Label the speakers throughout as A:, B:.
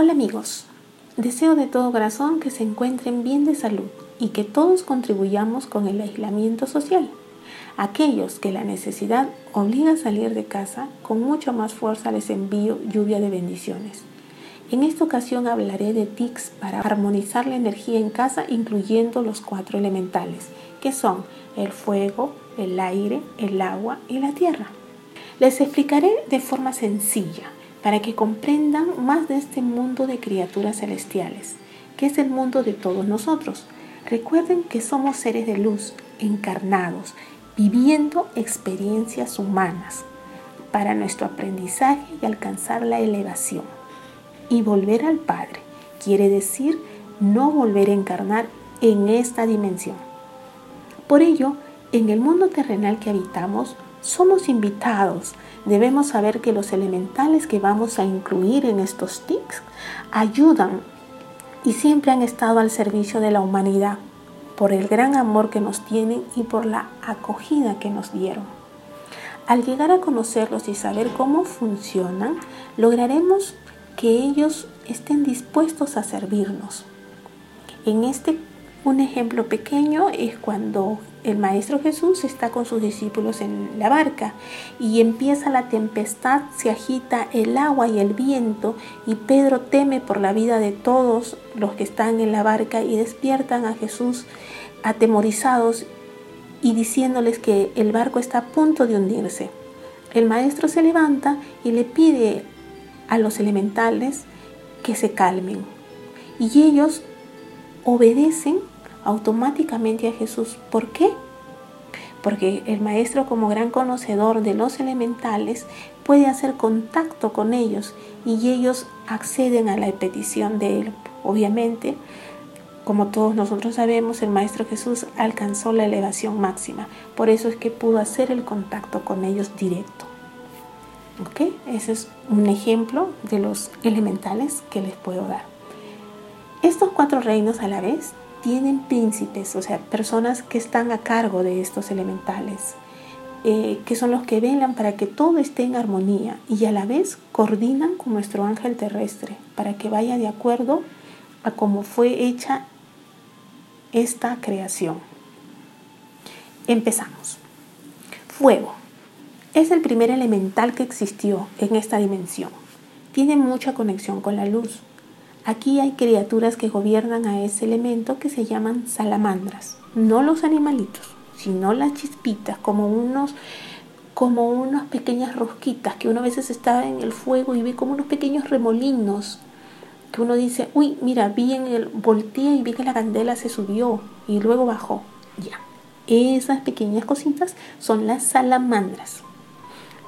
A: Hola amigos, deseo de todo corazón que se encuentren bien de salud y que todos contribuyamos con el aislamiento social. Aquellos que la necesidad obliga a salir de casa, con mucho más fuerza les envío lluvia de bendiciones. En esta ocasión hablaré de tics para armonizar la energía en casa, incluyendo los cuatro elementales, que son el fuego, el aire, el agua y la tierra. Les explicaré de forma sencilla para que comprendan más de este mundo de criaturas celestiales, que es el mundo de todos nosotros. Recuerden que somos seres de luz, encarnados, viviendo experiencias humanas para nuestro aprendizaje y alcanzar la elevación. Y volver al Padre quiere decir no volver a encarnar en esta dimensión. Por ello, en el mundo terrenal que habitamos, somos invitados. Debemos saber que los elementales que vamos a incluir en estos tics ayudan y siempre han estado al servicio de la humanidad por el gran amor que nos tienen y por la acogida que nos dieron. Al llegar a conocerlos y saber cómo funcionan, lograremos que ellos estén dispuestos a servirnos. En este un ejemplo pequeño es cuando el Maestro Jesús está con sus discípulos en la barca y empieza la tempestad, se agita el agua y el viento y Pedro teme por la vida de todos los que están en la barca y despiertan a Jesús atemorizados y diciéndoles que el barco está a punto de hundirse. El Maestro se levanta y le pide a los elementales que se calmen y ellos obedecen automáticamente a Jesús. ¿Por qué? Porque el maestro como gran conocedor de los elementales puede hacer contacto con ellos y ellos acceden a la petición de él. Obviamente, como todos nosotros sabemos, el Maestro Jesús alcanzó la elevación máxima. Por eso es que pudo hacer el contacto con ellos directo. ¿Ok? Ese es un ejemplo de los elementales que les puedo dar. Estos cuatro reinos a la vez tienen príncipes, o sea, personas que están a cargo de estos elementales, eh, que son los que velan para que todo esté en armonía y a la vez coordinan con nuestro ángel terrestre para que vaya de acuerdo a cómo fue hecha esta creación. Empezamos. Fuego. Es el primer elemental que existió en esta dimensión. Tiene mucha conexión con la luz Aquí hay criaturas que gobiernan a ese elemento que se llaman salamandras, no los animalitos, sino las chispitas, como unos como unas pequeñas rosquitas que uno a veces está en el fuego y ve como unos pequeños remolinos que uno dice, uy, mira, vi en el voltea y vi que la candela se subió y luego bajó. Ya. Esas pequeñas cositas son las salamandras.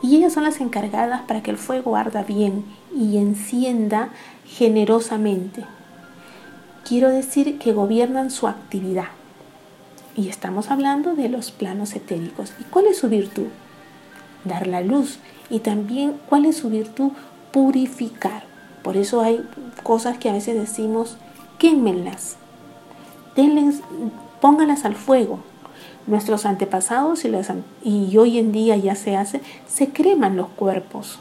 A: Y ellas son las encargadas para que el fuego arda bien y encienda generosamente. Quiero decir que gobiernan su actividad. Y estamos hablando de los planos etéricos. ¿Y cuál es su virtud? Dar la luz. Y también cuál es su virtud? Purificar. Por eso hay cosas que a veces decimos, quémenlas. Denles, póngalas al fuego. Nuestros antepasados y, y hoy en día ya se hace, se creman los cuerpos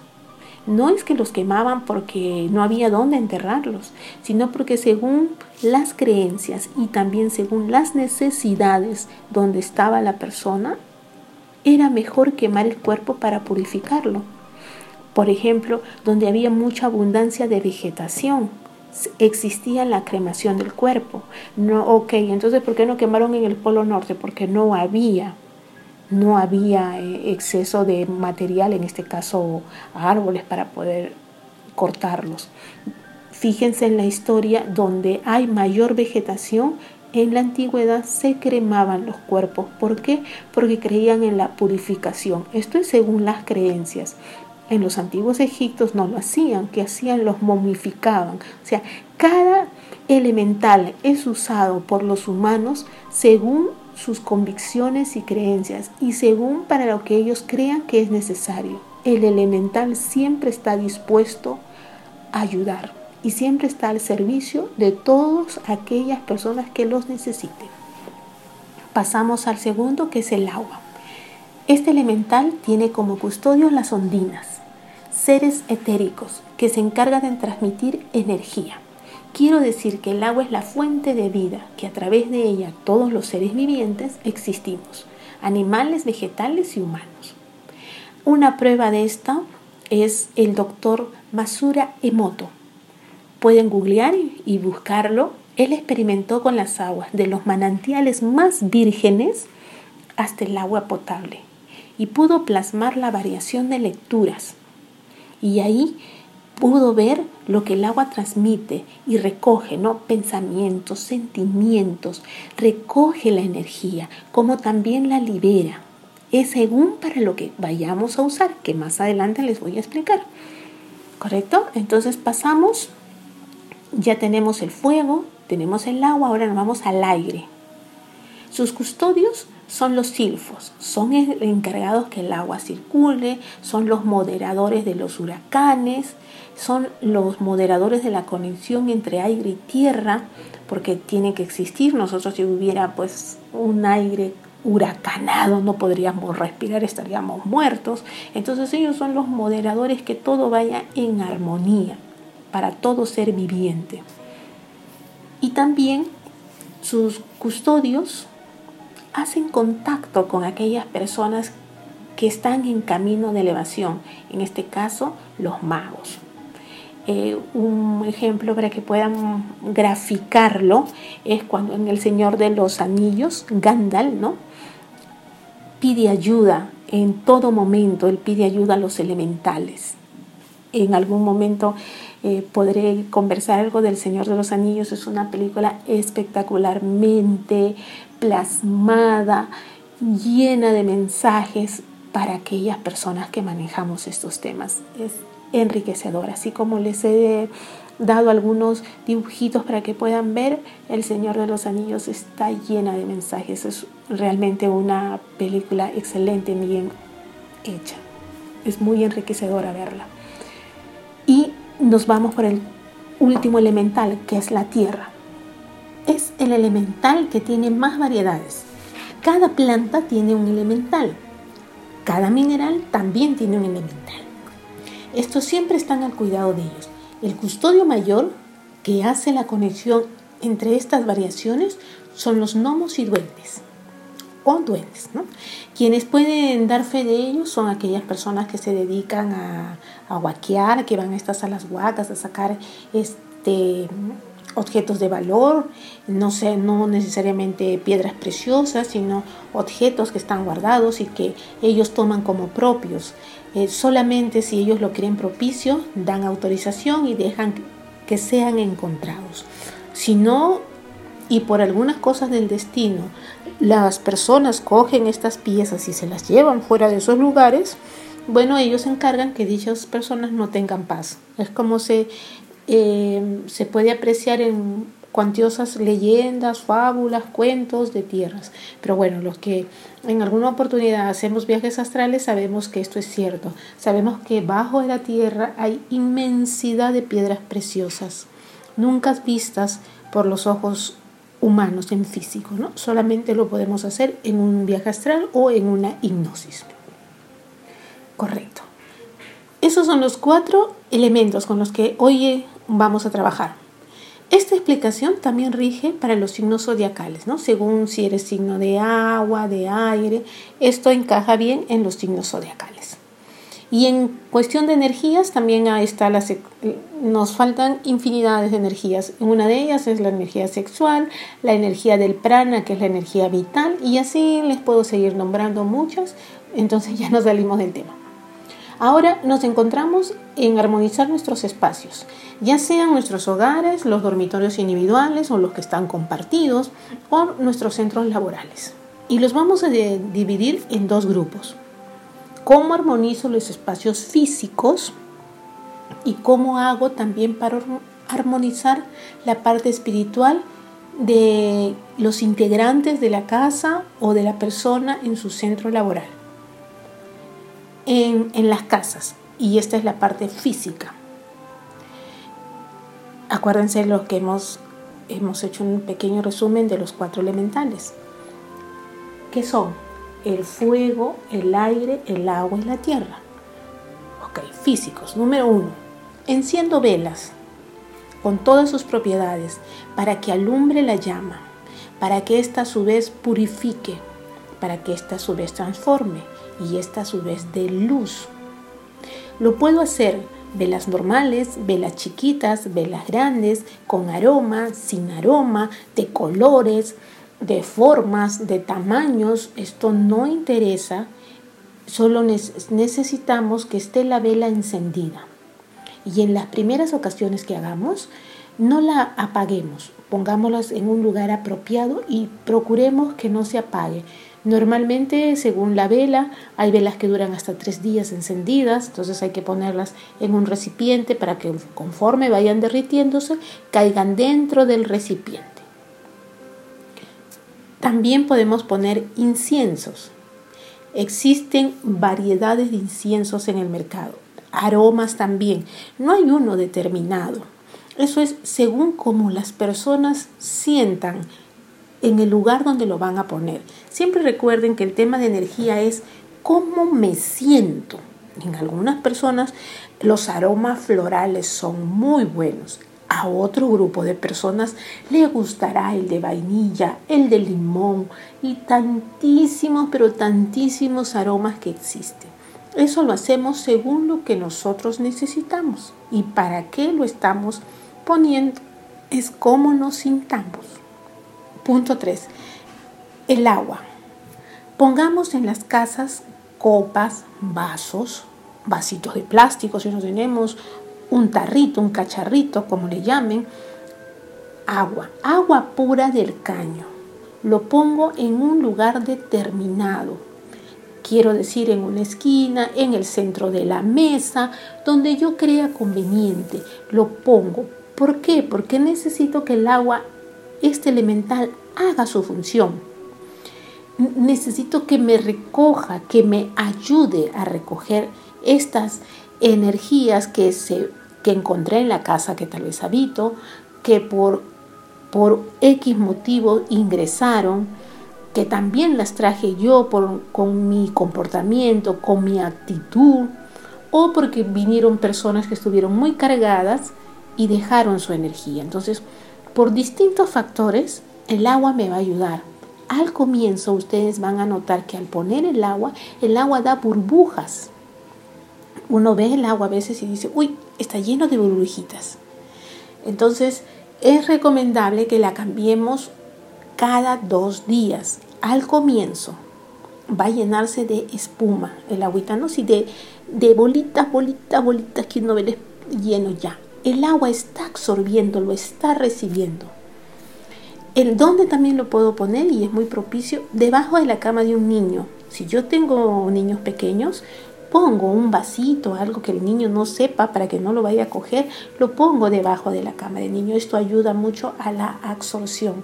A: no es que los quemaban porque no había dónde enterrarlos, sino porque según las creencias y también según las necesidades donde estaba la persona, era mejor quemar el cuerpo para purificarlo. Por ejemplo, donde había mucha abundancia de vegetación, existía la cremación del cuerpo. No, ok, entonces ¿por qué no quemaron en el Polo Norte? Porque no había no había eh, exceso de material, en este caso árboles, para poder cortarlos. Fíjense en la historia donde hay mayor vegetación, en la antigüedad se cremaban los cuerpos. ¿Por qué? Porque creían en la purificación. Esto es según las creencias. En los antiguos egiptos no lo hacían, que hacían los momificaban. O sea, cada elemental es usado por los humanos según sus convicciones y creencias y según para lo que ellos crean que es necesario. El elemental siempre está dispuesto a ayudar y siempre está al servicio de todas aquellas personas que los necesiten. Pasamos al segundo que es el agua. Este elemental tiene como custodio las ondinas. seres etéricos que se encargan de transmitir energía. Quiero decir que el agua es la fuente de vida, que a través de ella todos los seres vivientes existimos, animales, vegetales y humanos. Una prueba de esto es el doctor Masura Emoto. Pueden googlear y buscarlo. Él experimentó con las aguas de los manantiales más vírgenes hasta el agua potable y pudo plasmar la variación de lecturas. Y ahí pudo ver lo que el agua transmite y recoge, ¿no? Pensamientos, sentimientos, recoge la energía, como también la libera. Es según para lo que vayamos a usar, que más adelante les voy a explicar. ¿Correcto? Entonces pasamos, ya tenemos el fuego, tenemos el agua, ahora nos vamos al aire. Sus custodios son los silfos, son encargados que el agua circule, son los moderadores de los huracanes, son los moderadores de la conexión entre aire y tierra, porque tiene que existir. Nosotros si hubiera pues un aire huracanado no podríamos respirar, estaríamos muertos. Entonces ellos son los moderadores que todo vaya en armonía para todo ser viviente. Y también sus custodios hacen contacto con aquellas personas que están en camino de elevación, en este caso los magos. Eh, un ejemplo para que puedan graficarlo es cuando en El Señor de los Anillos, Gandalf, ¿no? Pide ayuda en todo momento, él pide ayuda a los elementales. En algún momento eh, podré conversar algo del Señor de los Anillos, es una película espectacularmente plasmada, llena de mensajes para aquellas personas que manejamos estos temas. Es enriquecedor, así como les he dado algunos dibujitos para que puedan ver, El Señor de los Anillos está llena de mensajes. Es realmente una película excelente, bien hecha. Es muy enriquecedora verla. Y nos vamos por el último elemental, que es la tierra es el elemental que tiene más variedades. Cada planta tiene un elemental. Cada mineral también tiene un elemental. Estos siempre están al cuidado de ellos. El custodio mayor que hace la conexión entre estas variaciones son los gnomos y duendes o duendes. Quienes pueden dar fe de ellos son aquellas personas que se dedican a, a que van a estas salas huacas a sacar este, objetos de valor, no, sé, no necesariamente piedras preciosas, sino objetos que están guardados y que ellos toman como propios. Eh, solamente si ellos lo quieren propicio, dan autorización y dejan que sean encontrados. Si no, y por algunas cosas del destino, las personas cogen estas piezas y se las llevan fuera de esos lugares, bueno, ellos encargan que dichas personas no tengan paz. Es como si eh, se puede apreciar en cuantiosas leyendas, fábulas, cuentos de tierras. Pero bueno, los que en alguna oportunidad hacemos viajes astrales sabemos que esto es cierto. Sabemos que bajo la tierra hay inmensidad de piedras preciosas, nunca vistas por los ojos humanos en físico, ¿no? Solamente lo podemos hacer en un viaje astral o en una hipnosis. Correcto. Esos son los cuatro elementos con los que hoy vamos a trabajar. Esta explicación también rige para los signos zodiacales, ¿no? Según si eres signo de agua, de aire, esto encaja bien en los signos zodiacales. Y en cuestión de energías también está la, nos faltan infinidades de energías. Una de ellas es la energía sexual, la energía del prana, que es la energía vital, y así les puedo seguir nombrando muchas, entonces ya nos salimos del tema. Ahora nos encontramos en armonizar nuestros espacios, ya sean nuestros hogares, los dormitorios individuales o los que están compartidos o nuestros centros laborales. Y los vamos a dividir en dos grupos. ¿Cómo armonizo los espacios físicos? Y cómo hago también para armonizar la parte espiritual de los integrantes de la casa o de la persona en su centro laboral en, las casas. Y esta es la parte física. Acuérdense lo que hemos, hemos hecho un pequeño resumen de los cuatro elementales. que son? El fuego, el aire, el agua y la tierra. Ok, físicos. Número uno, enciendo velas con todas sus propiedades para que alumbre la llama, para que ésta a su vez purifique, para que ésta a su vez transforme y ésta a su vez dé luz. Lo puedo hacer velas normales, velas chiquitas, velas grandes, con aroma, sin aroma, de colores, de formas, de tamaños. Esto no interesa, solo necesitamos que esté la vela encendida. Y en las primeras ocasiones que hagamos, no la apaguemos, pongámoslas en un lugar apropiado y procuremos que no se apague. Normalmente, según la vela, hay velas que duran hasta tres días encendidas, entonces hay que ponerlas en un recipiente para que conforme vayan derritiéndose, caigan dentro del recipiente. También podemos poner inciensos. Existen variedades de inciensos en el mercado, aromas también. No hay uno determinado. Eso es según cómo las personas sientan en el lugar donde lo van a poner. Siempre recuerden que el tema de energía es cómo me siento. En algunas personas los aromas florales son muy buenos. Otro grupo de personas le gustará el de vainilla, el de limón y tantísimos, pero tantísimos aromas que existen. Eso lo hacemos según lo que nosotros necesitamos. ¿Y para qué lo estamos poniendo? Es cómo nos sintamos. Punto 3. El agua. Pongamos en las casas copas, vasos, vasitos de plástico si no tenemos, un tarrito, un cacharrito, como le llamen, agua, agua pura del caño. Lo pongo en un lugar determinado. Quiero decir en una esquina, en el centro de la mesa, donde yo crea conveniente. Lo pongo. ¿Por qué? Porque necesito que el agua este elemental haga su función. Necesito que me recoja, que me ayude a recoger estas energías que, se, que encontré en la casa que tal vez habito, que por, por X motivo ingresaron, que también las traje yo por, con mi comportamiento, con mi actitud, o porque vinieron personas que estuvieron muy cargadas y dejaron su energía. Entonces, por distintos factores, el agua me va a ayudar. Al comienzo ustedes van a notar que al poner el agua, el agua da burbujas. Uno ve el agua a veces y dice, uy, está lleno de burbujitas. Entonces, es recomendable que la cambiemos cada dos días. Al comienzo va a llenarse de espuma el agüita, no si de, de bolitas, bolitas, bolitas que uno ve lleno ya el agua está absorbiendo, lo está recibiendo. ¿El dónde también lo puedo poner y es muy propicio? Debajo de la cama de un niño. Si yo tengo niños pequeños, pongo un vasito, algo que el niño no sepa para que no lo vaya a coger, lo pongo debajo de la cama del niño. Esto ayuda mucho a la absorción.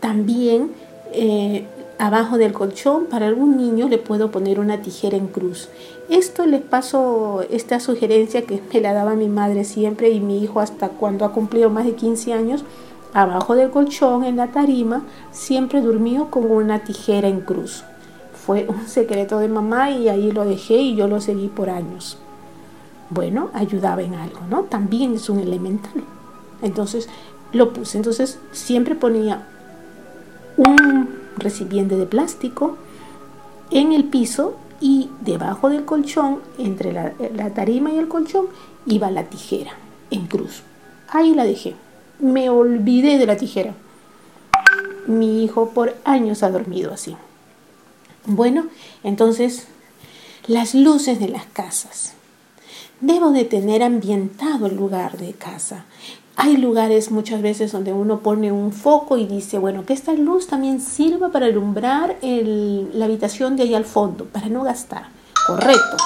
A: También eh, abajo del colchón, para algún niño le puedo poner una tijera en cruz. Esto les paso, esta sugerencia que me la daba mi madre siempre y mi hijo hasta cuando ha cumplido más de 15 años, abajo del colchón, en la tarima, siempre durmió con una tijera en cruz. Fue un secreto de mamá y ahí lo dejé y yo lo seguí por años. Bueno, ayudaba en algo, ¿no? También es un elemental. Entonces lo puse. Entonces siempre ponía un recipiente de plástico en el piso y debajo del colchón, entre la, tarima y el colchón, iba la tijera en cruz. Ahí la dejé. Me olvidé de la tijera. Mi hijo por años ha dormido así. Bueno, entonces, las luces de las casas. Debo de tener ambientado el lugar de casa. Hay lugares muchas veces donde uno pone un foco y dice, bueno, que esta luz también sirva para alumbrar la habitación de ahí al fondo, para no gastar. Correcto.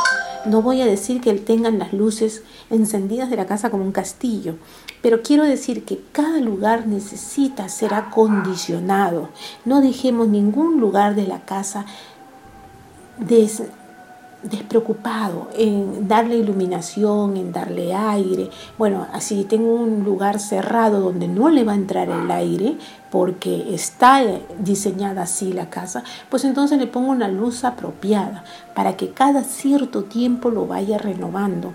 A: No voy a decir que tengan las luces encendidas de la casa como un castillo, pero quiero decir que cada lugar necesita ser acondicionado. No dejemos ningún lugar de la casa despreocupado en darle iluminación, en darle aire. Bueno, así tengo un lugar cerrado donde no le va a entrar el aire porque está diseñada así la casa, pues entonces le pongo una luz apropiada para que cada cierto tiempo lo vaya renovando.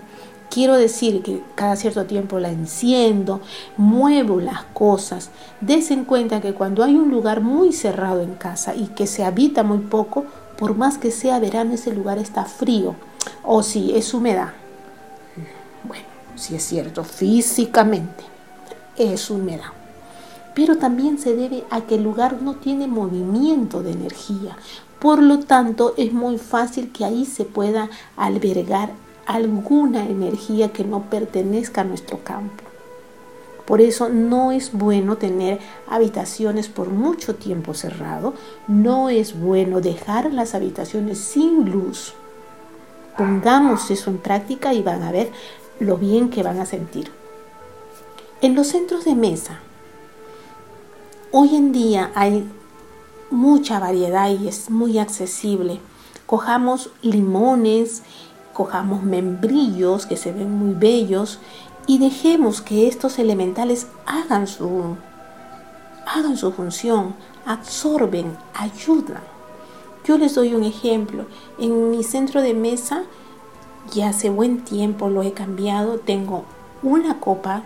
A: Quiero decir que cada cierto tiempo la enciendo, muevo las cosas. Des en cuenta que cuando hay un lugar muy cerrado en casa y que se habita muy poco, por más que sea verano, ese lugar está frío. O si es humedad. Bueno, si es cierto, físicamente es humedad. Pero también se debe a que el lugar no tiene movimiento de energía. Por lo tanto, es muy fácil que ahí se pueda albergar alguna energía que no pertenezca a nuestro campo. Por eso no es bueno tener habitaciones por mucho tiempo cerrado, no es bueno dejar las habitaciones sin luz. Pongamos eso en práctica y van a ver lo bien que van a sentir. En los centros de mesa, hoy en día hay mucha variedad y es muy accesible. Cojamos limones, cojamos membrillos que se ven muy bellos y dejemos que estos elementales hagan su, hagan su función, absorben, ayudan. Yo les doy un ejemplo. En mi centro de mesa, ya hace buen tiempo lo he cambiado, tengo una copa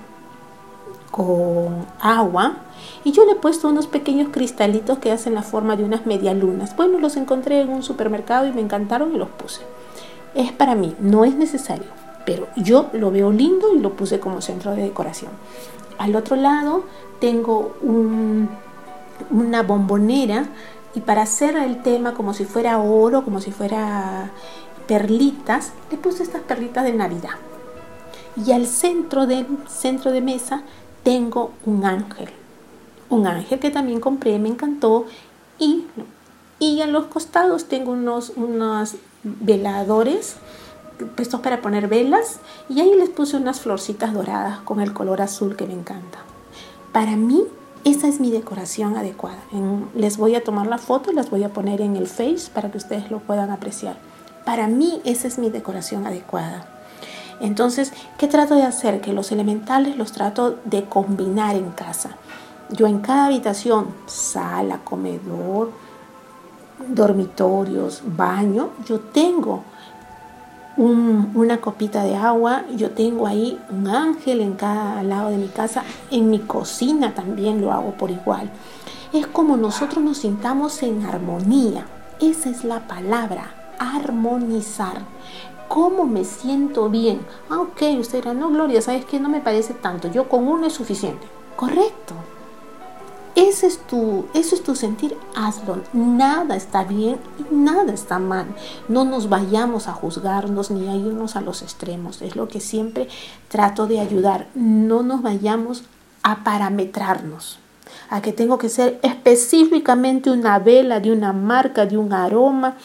A: con agua y yo le he puesto unos pequeños cristalitos que hacen la forma de unas medialunas. Bueno, los encontré en un supermercado y me encantaron y los puse. Es para mí, no es necesario pero yo lo veo lindo y lo puse como centro de decoración. Al otro lado tengo una bombonera y para hacer el tema como si fuera oro, como si fuera perlitas, le puse estas perlitas de Navidad. Y al centro del centro de mesa tengo un ángel. Un ángel que también compré, me encantó. Y, y a los costados tengo unos, unos veladores puestos para poner velas y ahí les puse unas florcitas doradas con el color azul que me encanta. Para mí esa es mi decoración adecuada. les voy a tomar la foto y las voy a poner en el face para que ustedes lo puedan apreciar. Para mí esa es mi decoración adecuada. Entonces, ¿qué trato de hacer? Que los elementales los trato de combinar en casa. Yo en cada habitación, sala, comedor, dormitorios, baño, yo tengo una copita de agua, yo tengo ahí un ángel en cada lado de mi casa, en mi cocina también lo hago por igual. Es como nosotros nos sintamos en armonía, esa es la palabra, armonizar. ¿Cómo me siento bien? Ah, ok, usted dirá, no, Gloria, ¿sabes qué? No me parece tanto, yo con uno es suficiente. Correcto, ese es tu, eso es tu sentir, hazlo. Nada está bien y nada está mal. No nos vayamos a juzgarnos ni a irnos a los extremos. Es lo que siempre trato de ayudar. No nos vayamos a parametrarnos. A que tengo que ser específicamente una vela de una marca, de un aroma.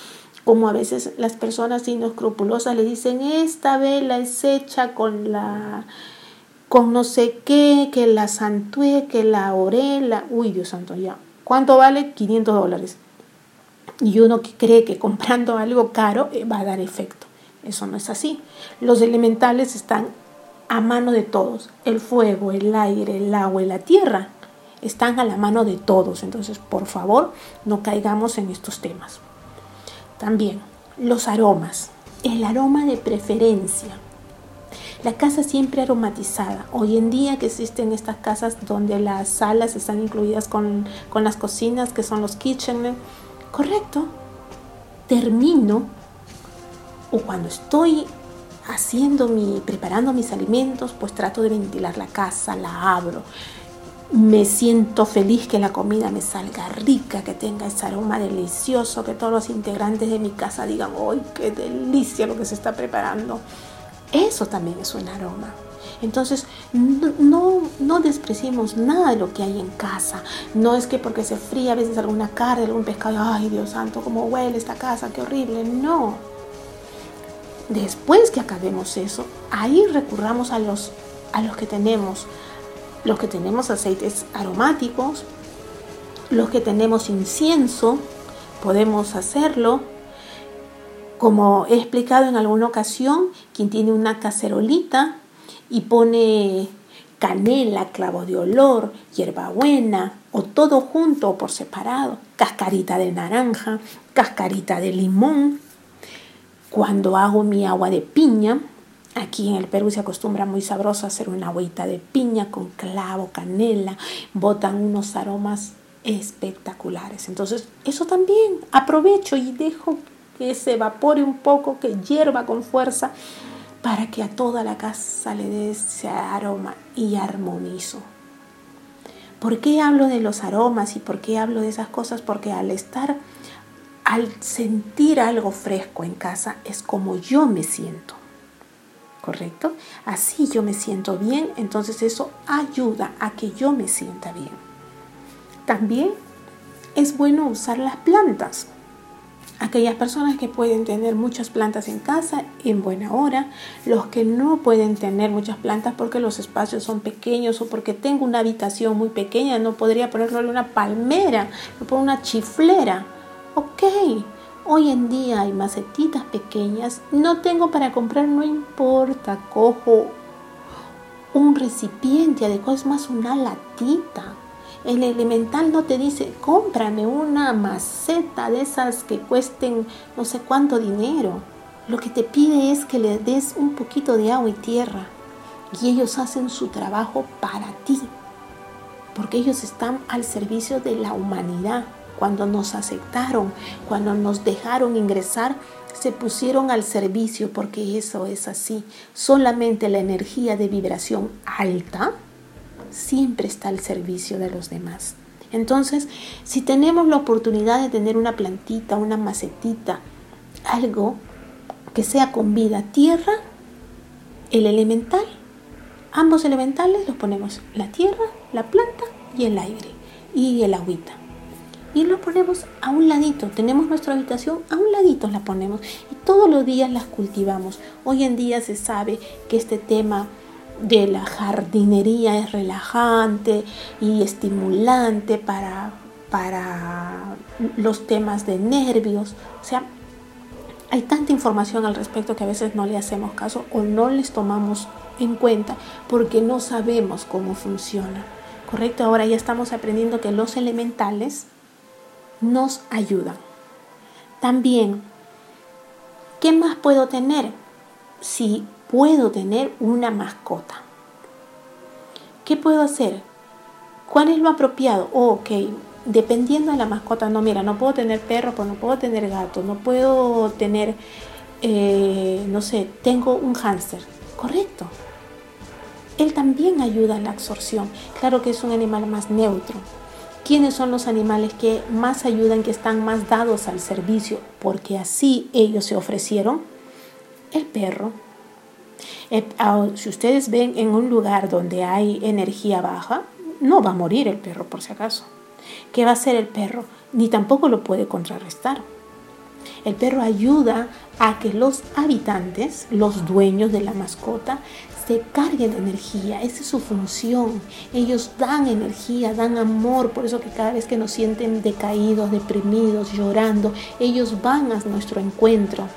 A: Como a veces las personas inescrupulosas le dicen, esta vela es hecha con la con no sé qué, que la santue, que la orela, uy Dios santo, ya. ¿Cuánto vale? 500 dólares. Y uno que cree que comprando algo caro eh, va a dar efecto. Eso no es así. Los elementales están a mano de todos. El fuego, el aire, el agua y la tierra están a la mano de todos. Entonces, por favor, no caigamos en estos temas. También los aromas. El aroma de preferencia. La casa siempre aromatizada. Hoy en día que existen estas casas donde las salas están incluidas con, las cocinas, que son los kitchen. Correcto. Termino o cuando estoy haciendo mi, preparando mis alimentos, pues trato de ventilar la casa, la abro. Me siento feliz que la comida me salga rica, que tenga ese aroma delicioso, que todos los integrantes de mi casa digan, ¡ay, qué delicia lo que se está preparando! Eso también es un aroma. Entonces, no, no, despreciemos nada de lo que hay en casa. No es que porque se fría a veces alguna carne, algún pescado, ay Dios santo, cómo huele esta casa, qué horrible. No. Después que acabemos eso, ahí recurramos a los, a los que tenemos. Los que tenemos aceites aromáticos, los que tenemos incienso, podemos hacerlo Como he explicado en alguna ocasión, quien tiene una cacerolita y pone canela, clavo de olor, hierbabuena o todo junto o por separado, cascarita de naranja, cascarita de limón. Cuando hago mi agua de piña, aquí en el Perú se acostumbra muy sabroso hacer una agüita de piña con clavo, canela, botan unos aromas espectaculares. Entonces, eso también aprovecho y dejo que se evapore un poco, que hierva con fuerza para que a toda la casa le dé ese aroma y armonizo. ¿Por qué hablo de los aromas y por qué hablo de esas cosas? Porque al estar, al sentir algo fresco en casa, es como yo me siento. ¿Correcto? Así yo me siento bien, entonces eso ayuda a que yo me sienta bien. También es bueno usar las plantas aquellas personas que pueden tener muchas plantas en casa en buena hora, los que no pueden tener muchas plantas porque los espacios son pequeños o porque tengo una habitación muy pequeña, no podría ponerle una palmera, no una chiflera. Ok, hoy en día hay macetitas pequeñas, no tengo para comprar, no importa, cojo un recipiente adecuado, es más una latita el elemental no te dice, cómprame una maceta de esas que cuesten no sé cuánto dinero. Lo que te pide es que le des un poquito de agua y tierra. Y ellos hacen su trabajo para ti. Porque ellos están al servicio de la humanidad. Cuando nos aceptaron, cuando nos dejaron ingresar, se pusieron al servicio porque eso es así. Solamente la energía de vibración alta siempre está al servicio de los demás. Entonces, si tenemos la oportunidad de tener una plantita, una macetita, algo que sea con vida, tierra, el elemental, ambos elementales los ponemos, la tierra, la planta y el aire y el agüita. Y lo ponemos a un ladito, tenemos nuestra habitación, a un ladito la ponemos y todos los días las cultivamos. Hoy en día se sabe que este tema de la jardinería es relajante y estimulante para, para los temas de nervios. O sea, hay tanta información al respecto que a veces no le hacemos caso o no les tomamos en cuenta porque no sabemos cómo funciona. ¿Correcto? Ahora ya estamos aprendiendo que los elementales nos ayudan. También, ¿qué más puedo tener? Si puedo tener una mascota. ¿Qué puedo hacer? ¿Cuál es lo apropiado? Oh, ok, dependiendo de la mascota, no, mira, no puedo tener perro, pues no puedo tener gato, no puedo tener, eh, no sé, tengo un hámster. Correcto. Él también ayuda a la absorción. Claro que es un animal más neutro. ¿Quiénes son los animales que más ayudan, que están más dados al servicio? Porque así ellos se ofrecieron. El perro, si ustedes ven en un lugar donde hay energía baja, no va a morir el perro por si acaso. ¿Qué va a hacer el perro? Ni tampoco lo puede contrarrestar. El perro ayuda a que los habitantes, los dueños de la mascota, se carguen de energía. Esa es su función. Ellos dan energía, dan amor. Por eso que cada vez que nos sienten decaídos, deprimidos, llorando, ellos van a nuestro encuentro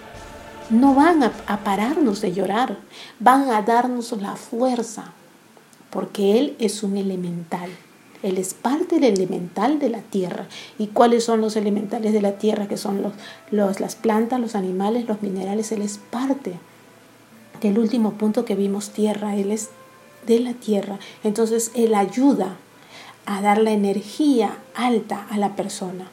A: no van a, pararnos de llorar, van a darnos la fuerza, porque Él es un elemental. Él es parte del elemental de la tierra. ¿Y cuáles son los elementales de la tierra? Que son los, las plantas, los animales, los minerales. Él es parte del último punto que vimos, tierra. Él es de la tierra. Entonces Él ayuda a dar la energía alta a la persona.